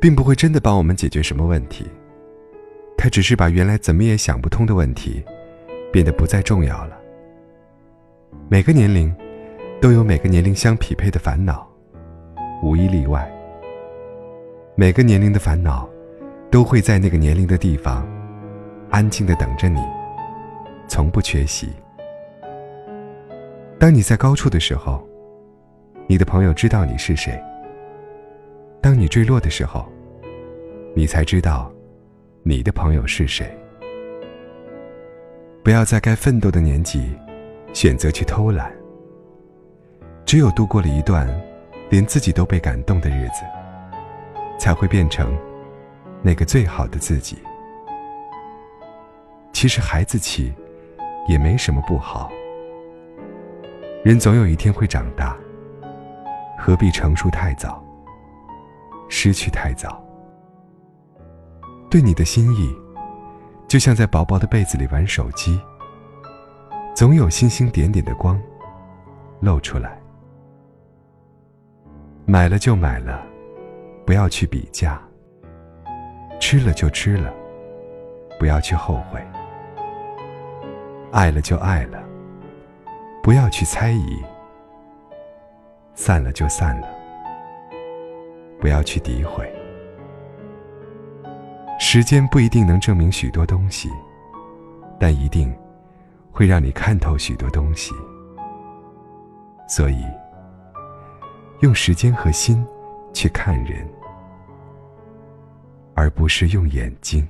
并不会真的帮我们解决什么问题，它只是把原来怎么也想不通的问题，变得不再重要了。每个年龄，都有每个年龄相匹配的烦恼，无一例外。每个年龄的烦恼，都会在那个年龄的地方，安静的等着你，从不缺席。当你在高处的时候，你的朋友知道你是谁。你坠落的时候，你才知道，你的朋友是谁。不要在该奋斗的年纪，选择去偷懒。只有度过了一段，连自己都被感动的日子，才会变成那个最好的自己。其实孩子气，也没什么不好。人总有一天会长大，何必成熟太早？失去太早，对你的心意，就像在薄薄的被子里玩手机，总有星星点点的光露出来。买了就买了，不要去比价；吃了就吃了，不要去后悔；爱了就爱了，不要去猜疑；散了就散了。不要去诋毁。时间不一定能证明许多东西，但一定会让你看透许多东西。所以，用时间和心去看人，而不是用眼睛。